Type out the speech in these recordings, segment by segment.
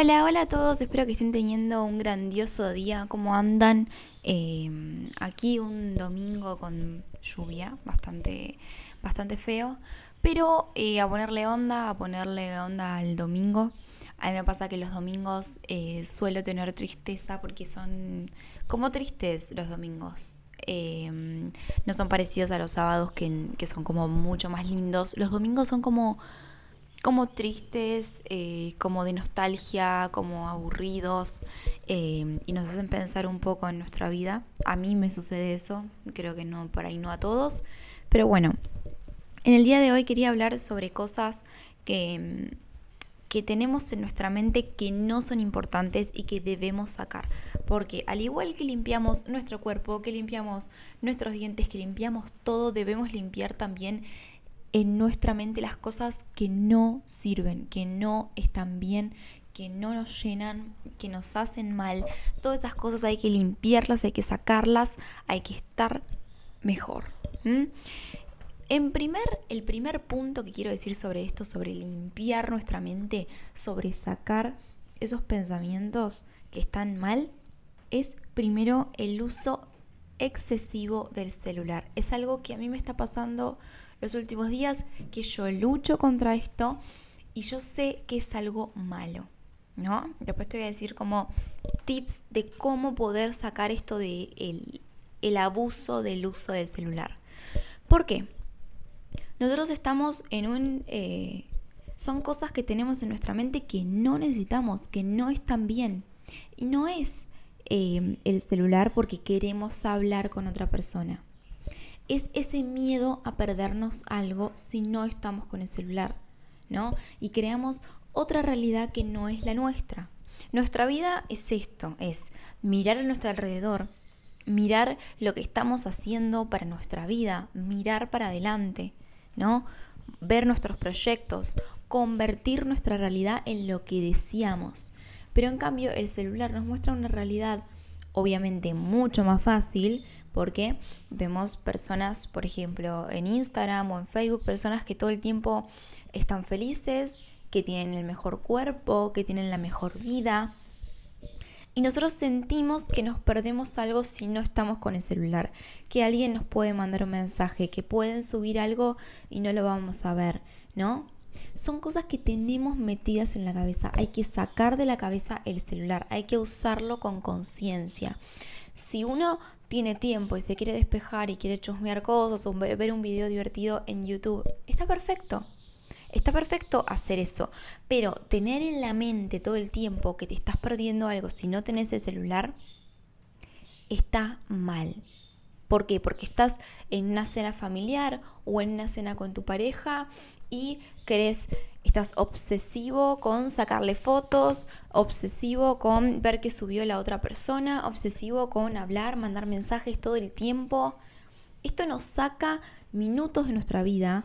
Hola, hola a todos, espero que estén teniendo un grandioso día, ¿cómo andan? Em, aquí un domingo con lluvia, bastante, bastante feo, pero eh, a ponerle onda, a ponerle onda al domingo. A mí me pasa que los domingos eh, suelo tener tristeza porque son como tristes los domingos. Em, no son parecidos a los sábados que, que son como mucho más lindos. Los domingos son como como tristes, eh, como de nostalgia, como aburridos eh, y nos hacen pensar un poco en nuestra vida. A mí me sucede eso, creo que no por ahí no a todos, pero bueno, en el día de hoy quería hablar sobre cosas que, que tenemos en nuestra mente que no son importantes y que debemos sacar. Porque al igual que limpiamos nuestro cuerpo, que limpiamos nuestros dientes, que limpiamos todo, debemos limpiar también en nuestra mente las cosas que no sirven, que no están bien, que no nos llenan, que nos hacen mal. Todas esas cosas hay que limpiarlas, hay que sacarlas, hay que estar mejor. En primer, el primer punto que quiero decir sobre esto, sobre limpiar nuestra mente, sobre sacar esos pensamientos que están mal, es primero el uso excesivo del celular. Es algo que a mí me está pasando los últimos días que yo lucho contra esto y yo sé que es algo malo, ¿no? Después te voy a decir como tips de cómo poder sacar esto de el, abuso del uso del celular. ¿Por qué? Nosotros estamos en un... Eh, son cosas que tenemos en nuestra mente que no necesitamos, que no están bien. Y no es eh, el celular porque queremos hablar con otra persona es ese miedo a perdernos algo si no estamos con el celular, ¿no? Y creamos otra realidad que no es la nuestra. Nuestra vida es esto, es mirar a nuestro alrededor, mirar lo que estamos haciendo para nuestra vida, mirar para adelante, ¿no? Ver nuestros proyectos, convertir nuestra realidad en lo que deseamos. Pero en cambio el celular nos muestra una realidad obviamente mucho más fácil porque vemos personas, por ejemplo, en Instagram o en Facebook, personas que todo el tiempo están felices, que tienen el mejor cuerpo, que tienen la mejor vida. Y nosotros sentimos que nos perdemos algo si no estamos con el celular, que alguien nos puede mandar un mensaje, que pueden subir algo y no lo vamos a ver, ¿no? Son cosas que tenemos metidas en la cabeza. Hay que sacar de la cabeza el celular, hay que usarlo con conciencia. Si uno tiene tiempo y se quiere despejar y quiere chusmear cosas o ver un video divertido en YouTube, está perfecto. Está perfecto hacer eso, pero tener en la mente todo el tiempo que te estás perdiendo algo si no tenés el celular, está mal. ¿Por qué? Porque estás en una cena familiar o en una cena con tu pareja y querés, estás obsesivo con sacarle fotos, obsesivo con ver que subió la otra persona, obsesivo con hablar, mandar mensajes todo el tiempo. Esto nos saca minutos de nuestra vida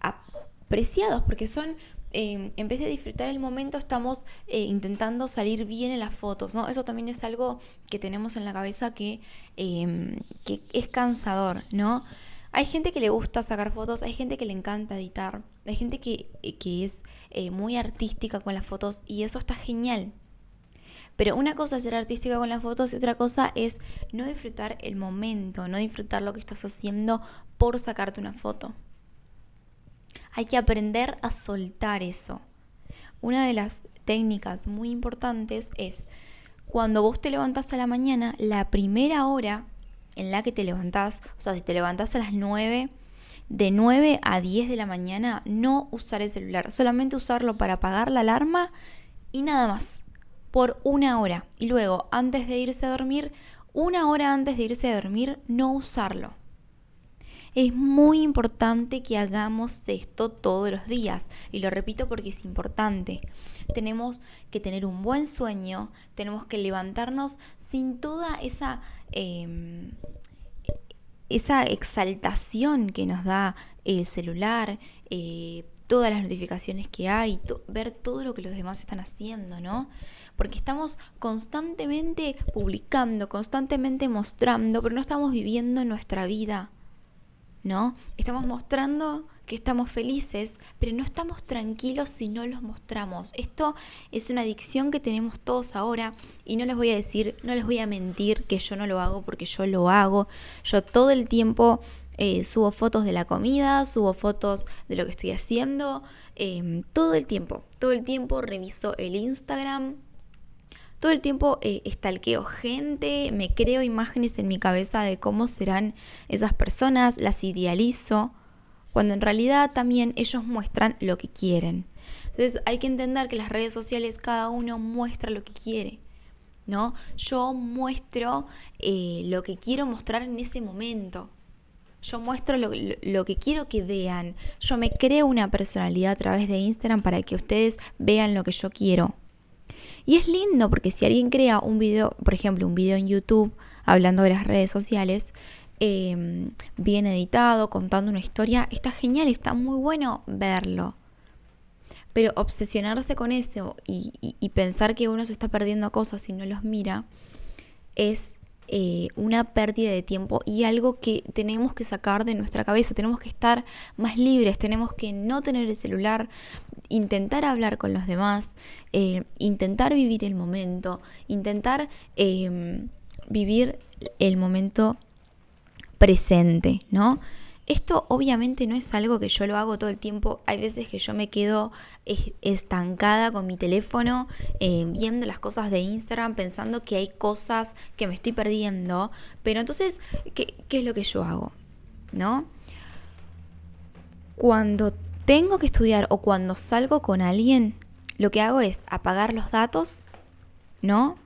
apreciados porque son Em, en vez de disfrutar el momento, estamos eh, intentando salir bien en las fotos, ¿no? Eso también es algo que tenemos en la cabeza que, em, que es cansador, ¿no? Hay gente que le gusta sacar fotos, hay gente que le encanta editar, hay gente que, eh, que es eh, muy artística con las fotos y eso está genial. Pero una cosa es ser artística con las fotos y otra cosa es no disfrutar el momento, no disfrutar lo que estás haciendo por sacarte una foto. Hay que aprender a soltar eso. Una de las técnicas muy importantes es cuando vos te levantás a la mañana, la primera hora en la que te levantás, o sea, si te levantás a las 9, de 9 a 10 de la mañana, no usar el celular, solamente usarlo para apagar la alarma y nada más, por una hora. Y luego, antes de irse a dormir, una hora antes de irse a dormir, no usarlo. Es muy importante que hagamos esto todos los días y lo repito porque es importante. Tenemos que tener un buen sueño, tenemos que levantarnos sin toda esa, em, esa exaltación que nos da el celular, eh, todas las notificaciones que hay, ver todo lo que los demás están haciendo, ¿no? Porque estamos constantemente publicando, constantemente mostrando, pero no estamos viviendo nuestra vida. ¿No? Estamos mostrando que estamos felices, pero no estamos tranquilos si no los mostramos. Esto es una adicción que tenemos todos ahora y no les voy a decir, no les voy a mentir que yo no lo hago porque yo lo hago. Yo todo el tiempo eh, subo fotos de la comida, subo fotos de lo que estoy haciendo, em, todo el tiempo, todo el tiempo reviso el Instagram, todo el tiempo eh, estalqueo gente, me creo imágenes en mi cabeza de cómo serán esas personas, las idealizo, cuando en realidad también ellos muestran lo que quieren. Entonces hay que entender que las redes sociales cada uno muestra lo que quiere. ¿No? Yo muestro eh, lo que quiero mostrar en ese momento. Yo muestro lo, lo, que quiero que vean. Yo me creo una personalidad a través de Instagram para que ustedes vean lo que yo quiero. Y es lindo porque si alguien crea un video, por ejemplo, un video en YouTube hablando de las redes sociales, em, bien editado, contando una historia, está genial, está muy bueno verlo. Pero obsesionarse con eso y pensar que uno se está perdiendo cosas si no los mira es eh, una pérdida de tiempo y algo que tenemos que sacar de nuestra cabeza. Tenemos que estar más libres, tenemos que no tener el celular, intentar hablar con los demás, eh, intentar vivir el momento, intentar em, vivir el momento presente, ¿no? Esto obviamente no es algo que yo lo hago todo el tiempo. Hay veces que yo me quedo estancada con mi teléfono eh, viendo las cosas de Instagram, pensando que hay cosas que me estoy perdiendo. Pero entonces, ¿qué, es lo que yo hago? ¿No? Cuando tengo que estudiar o cuando salgo con alguien, lo que hago es apagar los datos, ¿no?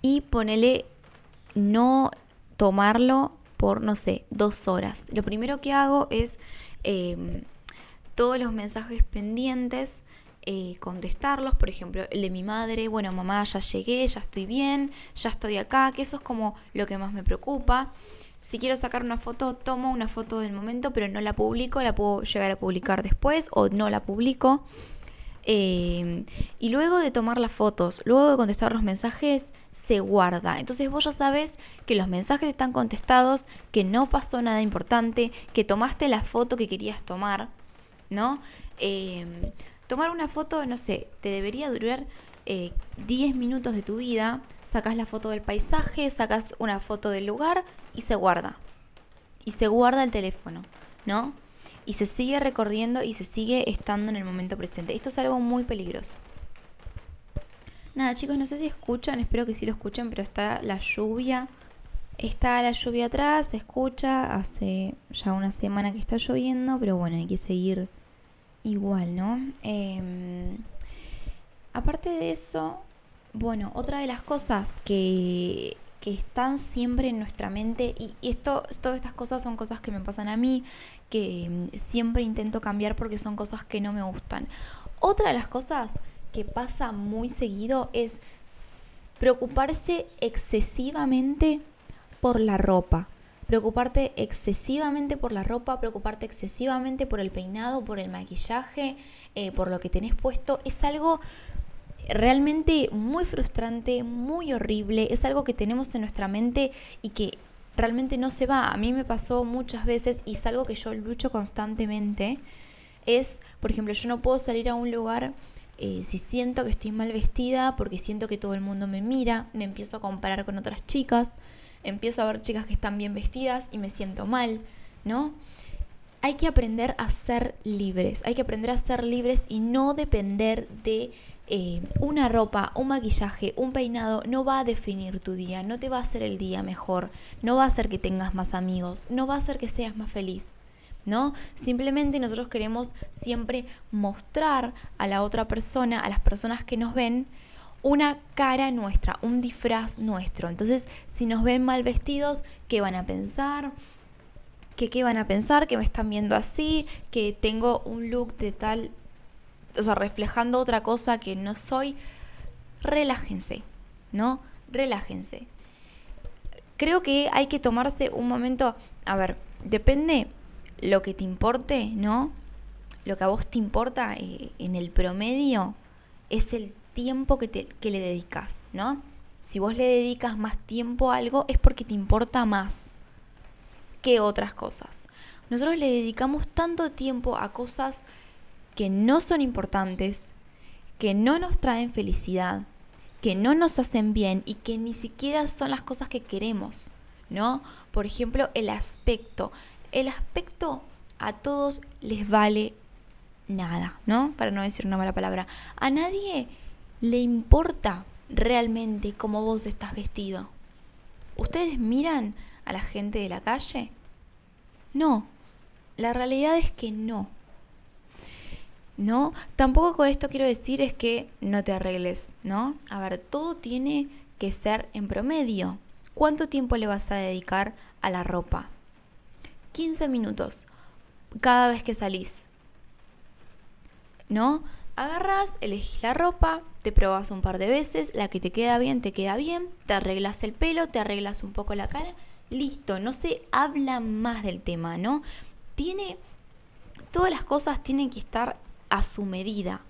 Y ponerle no tomarlo por, no sé, dos horas. Lo primero que hago es em, todos los mensajes pendientes, eh, contestarlos, por ejemplo, el de mi madre, bueno, mamá, ya llegué, ya estoy bien, ya estoy acá, que eso es como lo que más me preocupa. Si quiero sacar una foto, tomo una foto del momento, pero no la publico, la puedo llegar a publicar después o no la publico. Em, y luego de tomar las fotos, luego de contestar los mensajes, se guarda. Entonces vos ya sabes que los mensajes están contestados, que no pasó nada importante, que tomaste la foto que querías tomar, ¿no? Em, tomar una foto, no sé, te debería durar 10 eh, minutos de tu vida, sacas la foto del paisaje, sacas una foto del lugar y se guarda. Y se guarda el teléfono, ¿no? Y se sigue recorriendo y se sigue estando en el momento presente. Esto es algo muy peligroso. Nada, chicos, no sé si escuchan, espero que sí lo escuchen, pero está la lluvia. Está la lluvia atrás, se escucha, hace ya una semana que está lloviendo, pero bueno, hay que seguir igual, ¿no? Em, aparte de eso, bueno, otra de las cosas que que están siempre en nuestra mente y, esto, todas estas cosas son cosas que me pasan a mí, que mm, siempre intento cambiar porque son cosas que no me gustan. Otra de las cosas que pasa muy seguido es preocuparse excesivamente por la ropa. Preocuparte excesivamente por la ropa, preocuparte excesivamente por el peinado, por el maquillaje, eh, por lo que tenés puesto, es algo realmente muy frustrante, muy horrible, es algo que tenemos en nuestra mente y que realmente no se va. A mí me pasó muchas veces y es algo que yo lucho constantemente. Es, por ejemplo, yo no puedo salir a un lugar eh, si siento que estoy mal vestida porque siento que todo el mundo me mira, me empiezo a comparar con otras chicas, empiezo a ver chicas que están bien vestidas y me siento mal, ¿no? Hay que aprender a ser libres, hay que aprender a ser libres y no depender de eh, una ropa, un maquillaje, un peinado no va a definir tu día, no te va a hacer el día mejor, no va a hacer que tengas más amigos, no va a hacer que seas más feliz. ¿No? Simplemente nosotros queremos siempre mostrar a la otra persona, a las personas que nos ven, una cara nuestra, un disfraz nuestro. Entonces, si nos ven mal vestidos, ¿qué van a pensar? ¿Qué, ¿Qué van a pensar? Que me están viendo así, que tengo un look de tal o sea, reflejando otra cosa que no soy, relájense, ¿no? Relájense. Creo que hay que tomarse un momento, a ver, depende lo que te importe, ¿no? Lo que a vos te importa eh, en el promedio es el tiempo que, te, que le dedicas, ¿no? Si vos le dedicas más tiempo a algo es porque te importa más que otras cosas. nosotros le dedicamos tanto tiempo a cosas que no son importantes, que no nos traen felicidad, que no nos hacen bien y que ni siquiera son las cosas que queremos, ¿no? Por ejemplo, el aspecto. El aspecto a todos les vale nada, ¿no? Para no decir una mala palabra. A nadie le importa realmente cómo vos estás vestido. ¿Ustedes miran a la gente de la calle? No, la realidad es que no. ¿No? Tampoco con esto quiero decir es que no te arregles, ¿no? A ver, todo tiene que ser en promedio. ¿Cuánto tiempo le vas a dedicar a la ropa? 15 minutos cada vez que salís. ¿No? Agarras, elegís la ropa, te probas un par de veces, la que te queda bien, te queda bien, te arreglas el pelo, te arreglas un poco la cara, listo, no se habla más del tema, ¿no? Tiene, todas las cosas tienen que estar a su medida.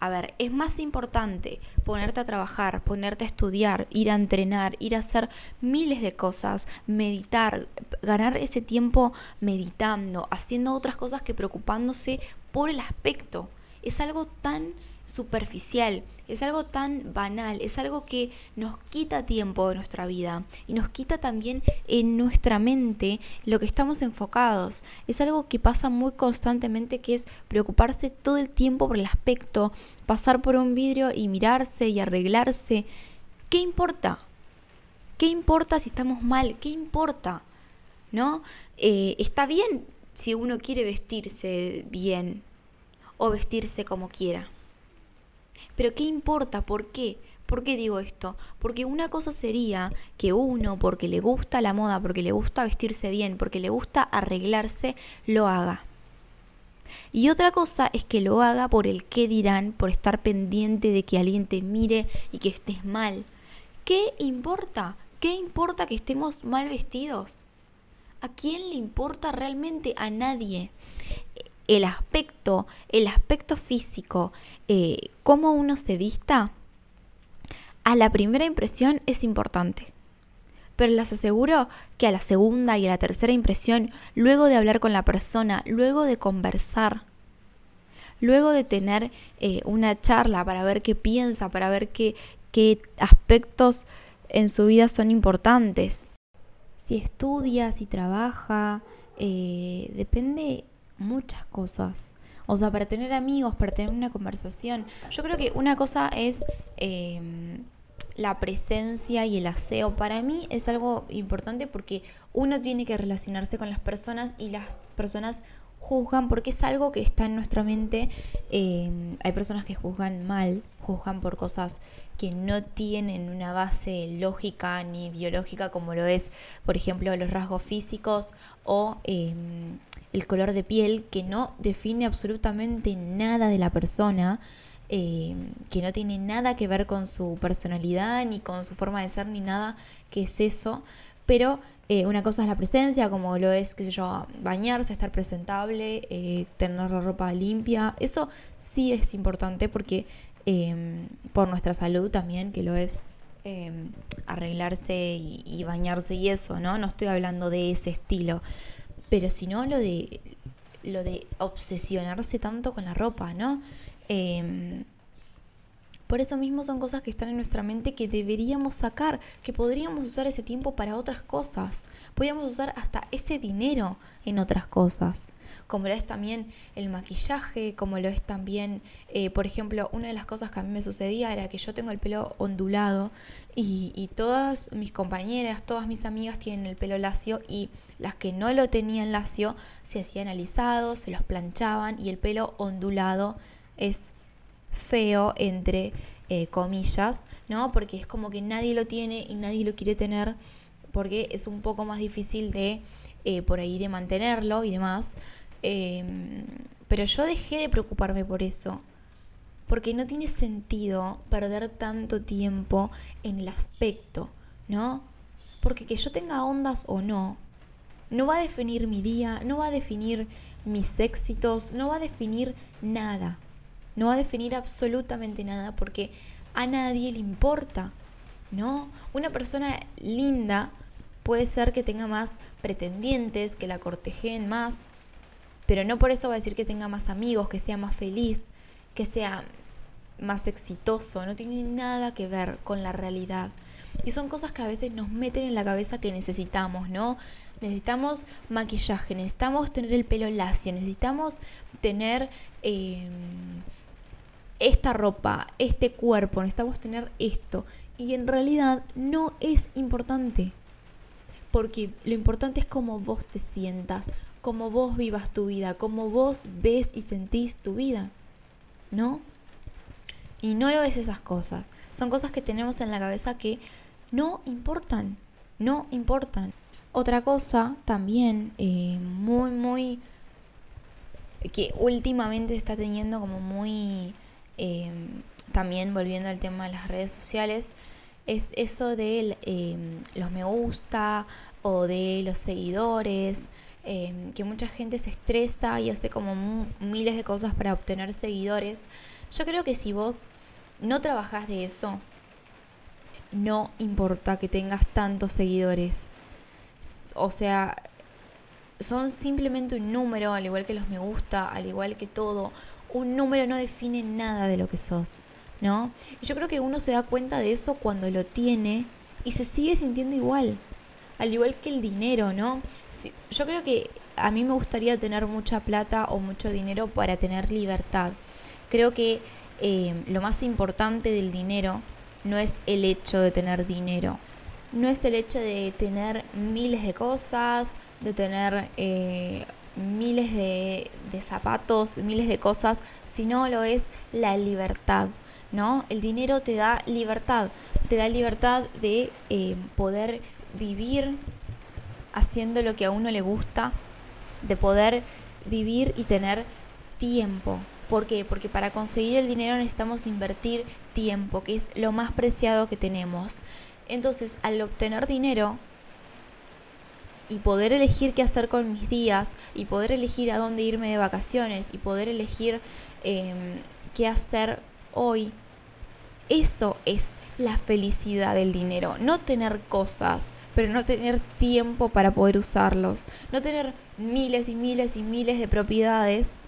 A ver, es más importante ponerte a trabajar, ponerte a estudiar, ir a entrenar, ir a hacer miles de cosas, meditar, ganar ese tiempo meditando, haciendo otras cosas que preocupándose por el aspecto es algo tan superficial, es algo tan banal, es algo que nos quita tiempo de nuestra vida y nos quita también en nuestra mente lo que estamos enfocados. Es algo que pasa muy constantemente que es preocuparse todo el tiempo por el aspecto, pasar por un vidrio y mirarse y arreglarse. ¿Qué importa? ¿Qué importa si estamos mal? ¿Qué importa? ¿No? Eh, está bien si uno quiere vestirse bien, o vestirse como quiera. Pero ¿qué importa? ¿Por qué? ¿Por qué digo esto? Porque una cosa sería que uno, porque le gusta la moda, porque le gusta vestirse bien, porque le gusta arreglarse, lo haga. Y otra cosa es que lo haga por el qué dirán, por estar pendiente de que alguien te mire y que estés mal. ¿Qué importa? ¿Qué importa que estemos mal vestidos? ¿A quién le importa realmente? A nadie el aspecto, el aspecto físico, eh, cómo uno se vista, a la primera impresión es importante. Pero les aseguro que a la segunda y a la tercera impresión, luego de hablar con la persona, luego de conversar, luego de tener eh, una charla para ver qué piensa, para ver qué, qué aspectos en su vida son importantes. Si estudia, si trabaja, eh, depende muchas cosas. O sea, para tener amigos, para tener una conversación. Yo creo que una cosa es em, la presencia y el aseo. Para mí es algo importante porque uno tiene que relacionarse con las personas y las personas juzgan porque es algo que está en nuestra mente. Em, hay personas que juzgan mal, juzgan por cosas que no tienen una base lógica ni biológica como lo es, por ejemplo, los rasgos físicos o em, el color de piel, que no define absolutamente nada de la persona, eh, que no tiene nada que ver con su personalidad, ni con su forma de ser, ni nada que es eso. Pero eh, una cosa es la presencia, como lo es, qué sé yo, bañarse, estar presentable, eh, tener la ropa limpia. Eso sí es importante porque por nuestra salud también, que lo es arreglarse y, y, bañarse y eso, ¿no? No estoy hablando de ese estilo, pero si no lo de lo de obsesionarse tanto con la ropa, ¿no? Por eso mismo son cosas que están en nuestra mente que deberíamos sacar, que podríamos usar ese tiempo para otras cosas. Podríamos usar hasta ese dinero en otras cosas, como lo es también el maquillaje, como lo es también, eh, por ejemplo, una de las cosas que a mí me sucedía era que yo tengo el pelo ondulado y, y todas mis compañeras, todas mis amigas tienen el pelo lacio y las que no lo tenían lacio se hacían alisados, se los planchaban y el pelo ondulado es feo entre eh, comillas, ¿no? Porque es como que nadie lo tiene y nadie lo quiere tener porque es un poco más difícil de eh, por ahí de mantenerlo y demás. Em, pero yo dejé de preocuparme por eso. Porque no tiene sentido perder tanto tiempo en el aspecto, ¿no? Porque que yo tenga ondas o no, no va a definir mi día, no va a definir mis éxitos, no va a definir nada no va a definir absolutamente nada porque a nadie le importa, ¿no? Una persona linda puede ser que tenga más pretendientes, que la cortejen más, pero no por eso va a decir que tenga más amigos, que sea más feliz, que sea más exitoso, no tiene nada que ver con la realidad. Y son cosas que a veces nos meten en la cabeza que necesitamos, ¿no? Necesitamos maquillaje, necesitamos tener el pelo lacio, necesitamos tener em, esta ropa, este cuerpo, necesitamos tener esto. Y en realidad no es importante. Porque lo importante es cómo vos te sientas, cómo vos vivas tu vida, cómo vos ves y sentís tu vida. ¿No? Y no lo ves esas cosas. Son cosas que tenemos en la cabeza que no importan. No importan. Otra cosa también eh, muy, muy... que últimamente está teniendo como muy... Em, también volviendo al tema de las redes sociales, es eso de em, los me gusta o de los seguidores, em, que mucha gente se estresa y hace como miles de cosas para obtener seguidores. Yo creo que si vos no trabajas de eso, no importa que tengas tantos seguidores. O sea, son simplemente un número, al igual que los me gusta, al igual que todo. Un número no define nada de lo que sos, ¿no? Y yo creo que uno se da cuenta de eso cuando lo tiene y se sigue sintiendo igual. Al igual que el dinero, ¿no? Yo creo que a mí me gustaría tener mucha plata o mucho dinero para tener libertad. Creo que eh, lo más importante del dinero no es el hecho de tener dinero, no es el hecho de tener miles de cosas, de tener eh, miles de, zapatos, miles de cosas, sino lo es la libertad, ¿no? El dinero te da libertad, te da libertad de eh, poder vivir haciendo lo que a uno le gusta, de poder vivir y tener tiempo, ¿Por qué? Porque para conseguir el dinero necesitamos invertir tiempo, que es lo más preciado que tenemos. Entonces, al obtener dinero y poder elegir qué hacer con mis días, y poder elegir a dónde irme de vacaciones, y poder elegir em, qué hacer hoy, eso es la felicidad del dinero. No tener cosas, pero no tener tiempo para poder usarlos. No tener miles y miles y miles de propiedades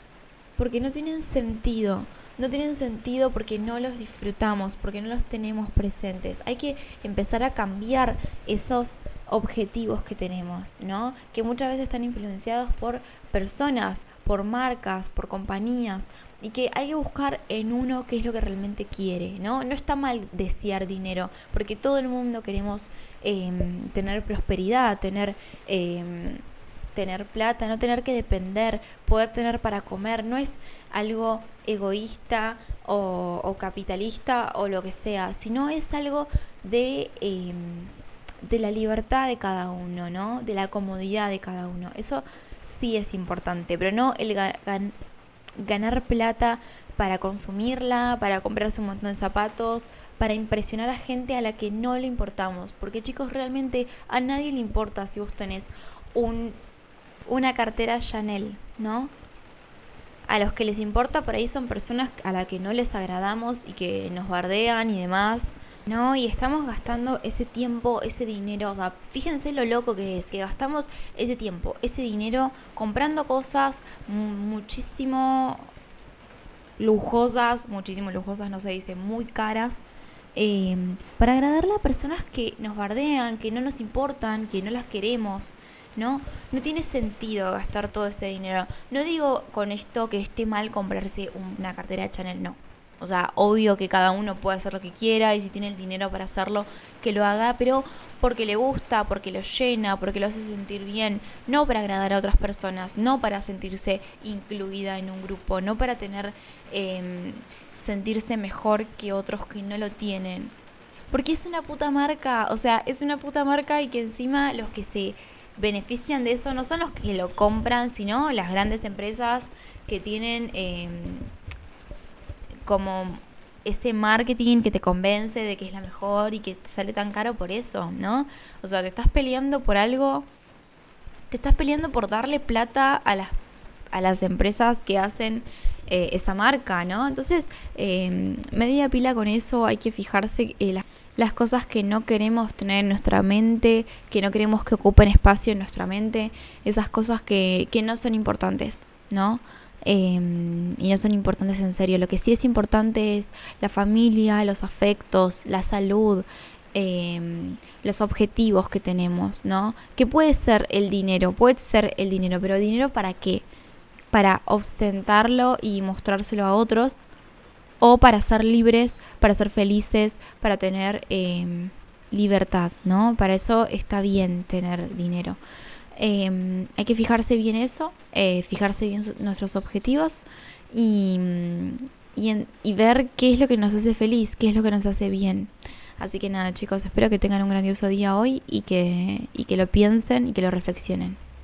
porque no tienen sentido. No tienen sentido porque no los disfrutamos, porque no los tenemos presentes. Hay que empezar a cambiar esos objetivos que tenemos, ¿no? Que muchas veces están influenciados por personas, por marcas, por compañías, y que hay que buscar en uno qué es lo que realmente quiere, ¿no? No está mal desear dinero, porque todo el mundo queremos em, tener prosperidad, tener... Eh, tener plata, no tener que depender, poder tener para comer, no es algo egoísta o, capitalista o lo que sea, sino es algo de, em, de la libertad de cada uno, ¿no? De la comodidad de cada uno. Eso sí es importante, pero no el ganar plata para consumirla, para comprarse un montón de zapatos, para impresionar a gente a la que no le importamos. Porque chicos, realmente a nadie le importa si vos tenés un una cartera Chanel, ¿no? A los que les importa por ahí son personas a las que no les agradamos y que nos bardean y demás, ¿no? Y estamos gastando ese tiempo, ese dinero, o sea, fíjense lo loco que es, que gastamos ese tiempo, ese dinero comprando cosas muchísimo lujosas, muchísimo lujosas, no se dice, muy caras. Eh, para agradarle a personas que nos bardean, que no nos importan, que no las queremos. ¿no? No tiene sentido gastar todo ese dinero. No digo con esto que esté mal comprarse una cartera de Chanel, no. O sea, obvio que cada uno puede hacer lo que quiera y si tiene el dinero para hacerlo, que lo haga, pero porque le gusta, porque lo llena, porque lo hace sentir bien, no para agradar a otras personas, no para sentirse incluida en un grupo, no para tener, em, sentirse mejor que otros que no lo tienen. Porque es una puta marca, o sea, es una puta marca y que encima los que se benefician de eso no son los que lo compran, sino las grandes empresas que tienen em, como ese marketing que te convence de que es la mejor y que te sale tan caro por eso, ¿no? O sea, te estás peleando por algo, te estás peleando por darle plata a las, a las empresas que hacen eh, esa marca, ¿no? Entonces, eh, media pila con eso, hay que fijarse. Eh, las cosas que no queremos tener en nuestra mente, que no queremos que ocupen espacio en nuestra mente, esas cosas que, que no son importantes, ¿no? Em, y no son importantes en serio. Lo que sí es importante es la familia, los afectos, la salud, em, los objetivos que tenemos, ¿no? Que puede ser el dinero, puede ser el dinero, pero ¿el dinero para qué? Para ostentarlo y mostrárselo a otros o para ser libres, para ser felices, para tener em, libertad, ¿no? Para eso está bien tener dinero. Em, hay que fijarse bien eso, eh, fijarse bien nuestros objetivos y, y, ver qué es lo que nos hace feliz, qué es lo que nos hace bien. Así que nada chicos, espero que tengan un grandioso día hoy y que, y que lo piensen y que lo reflexionen.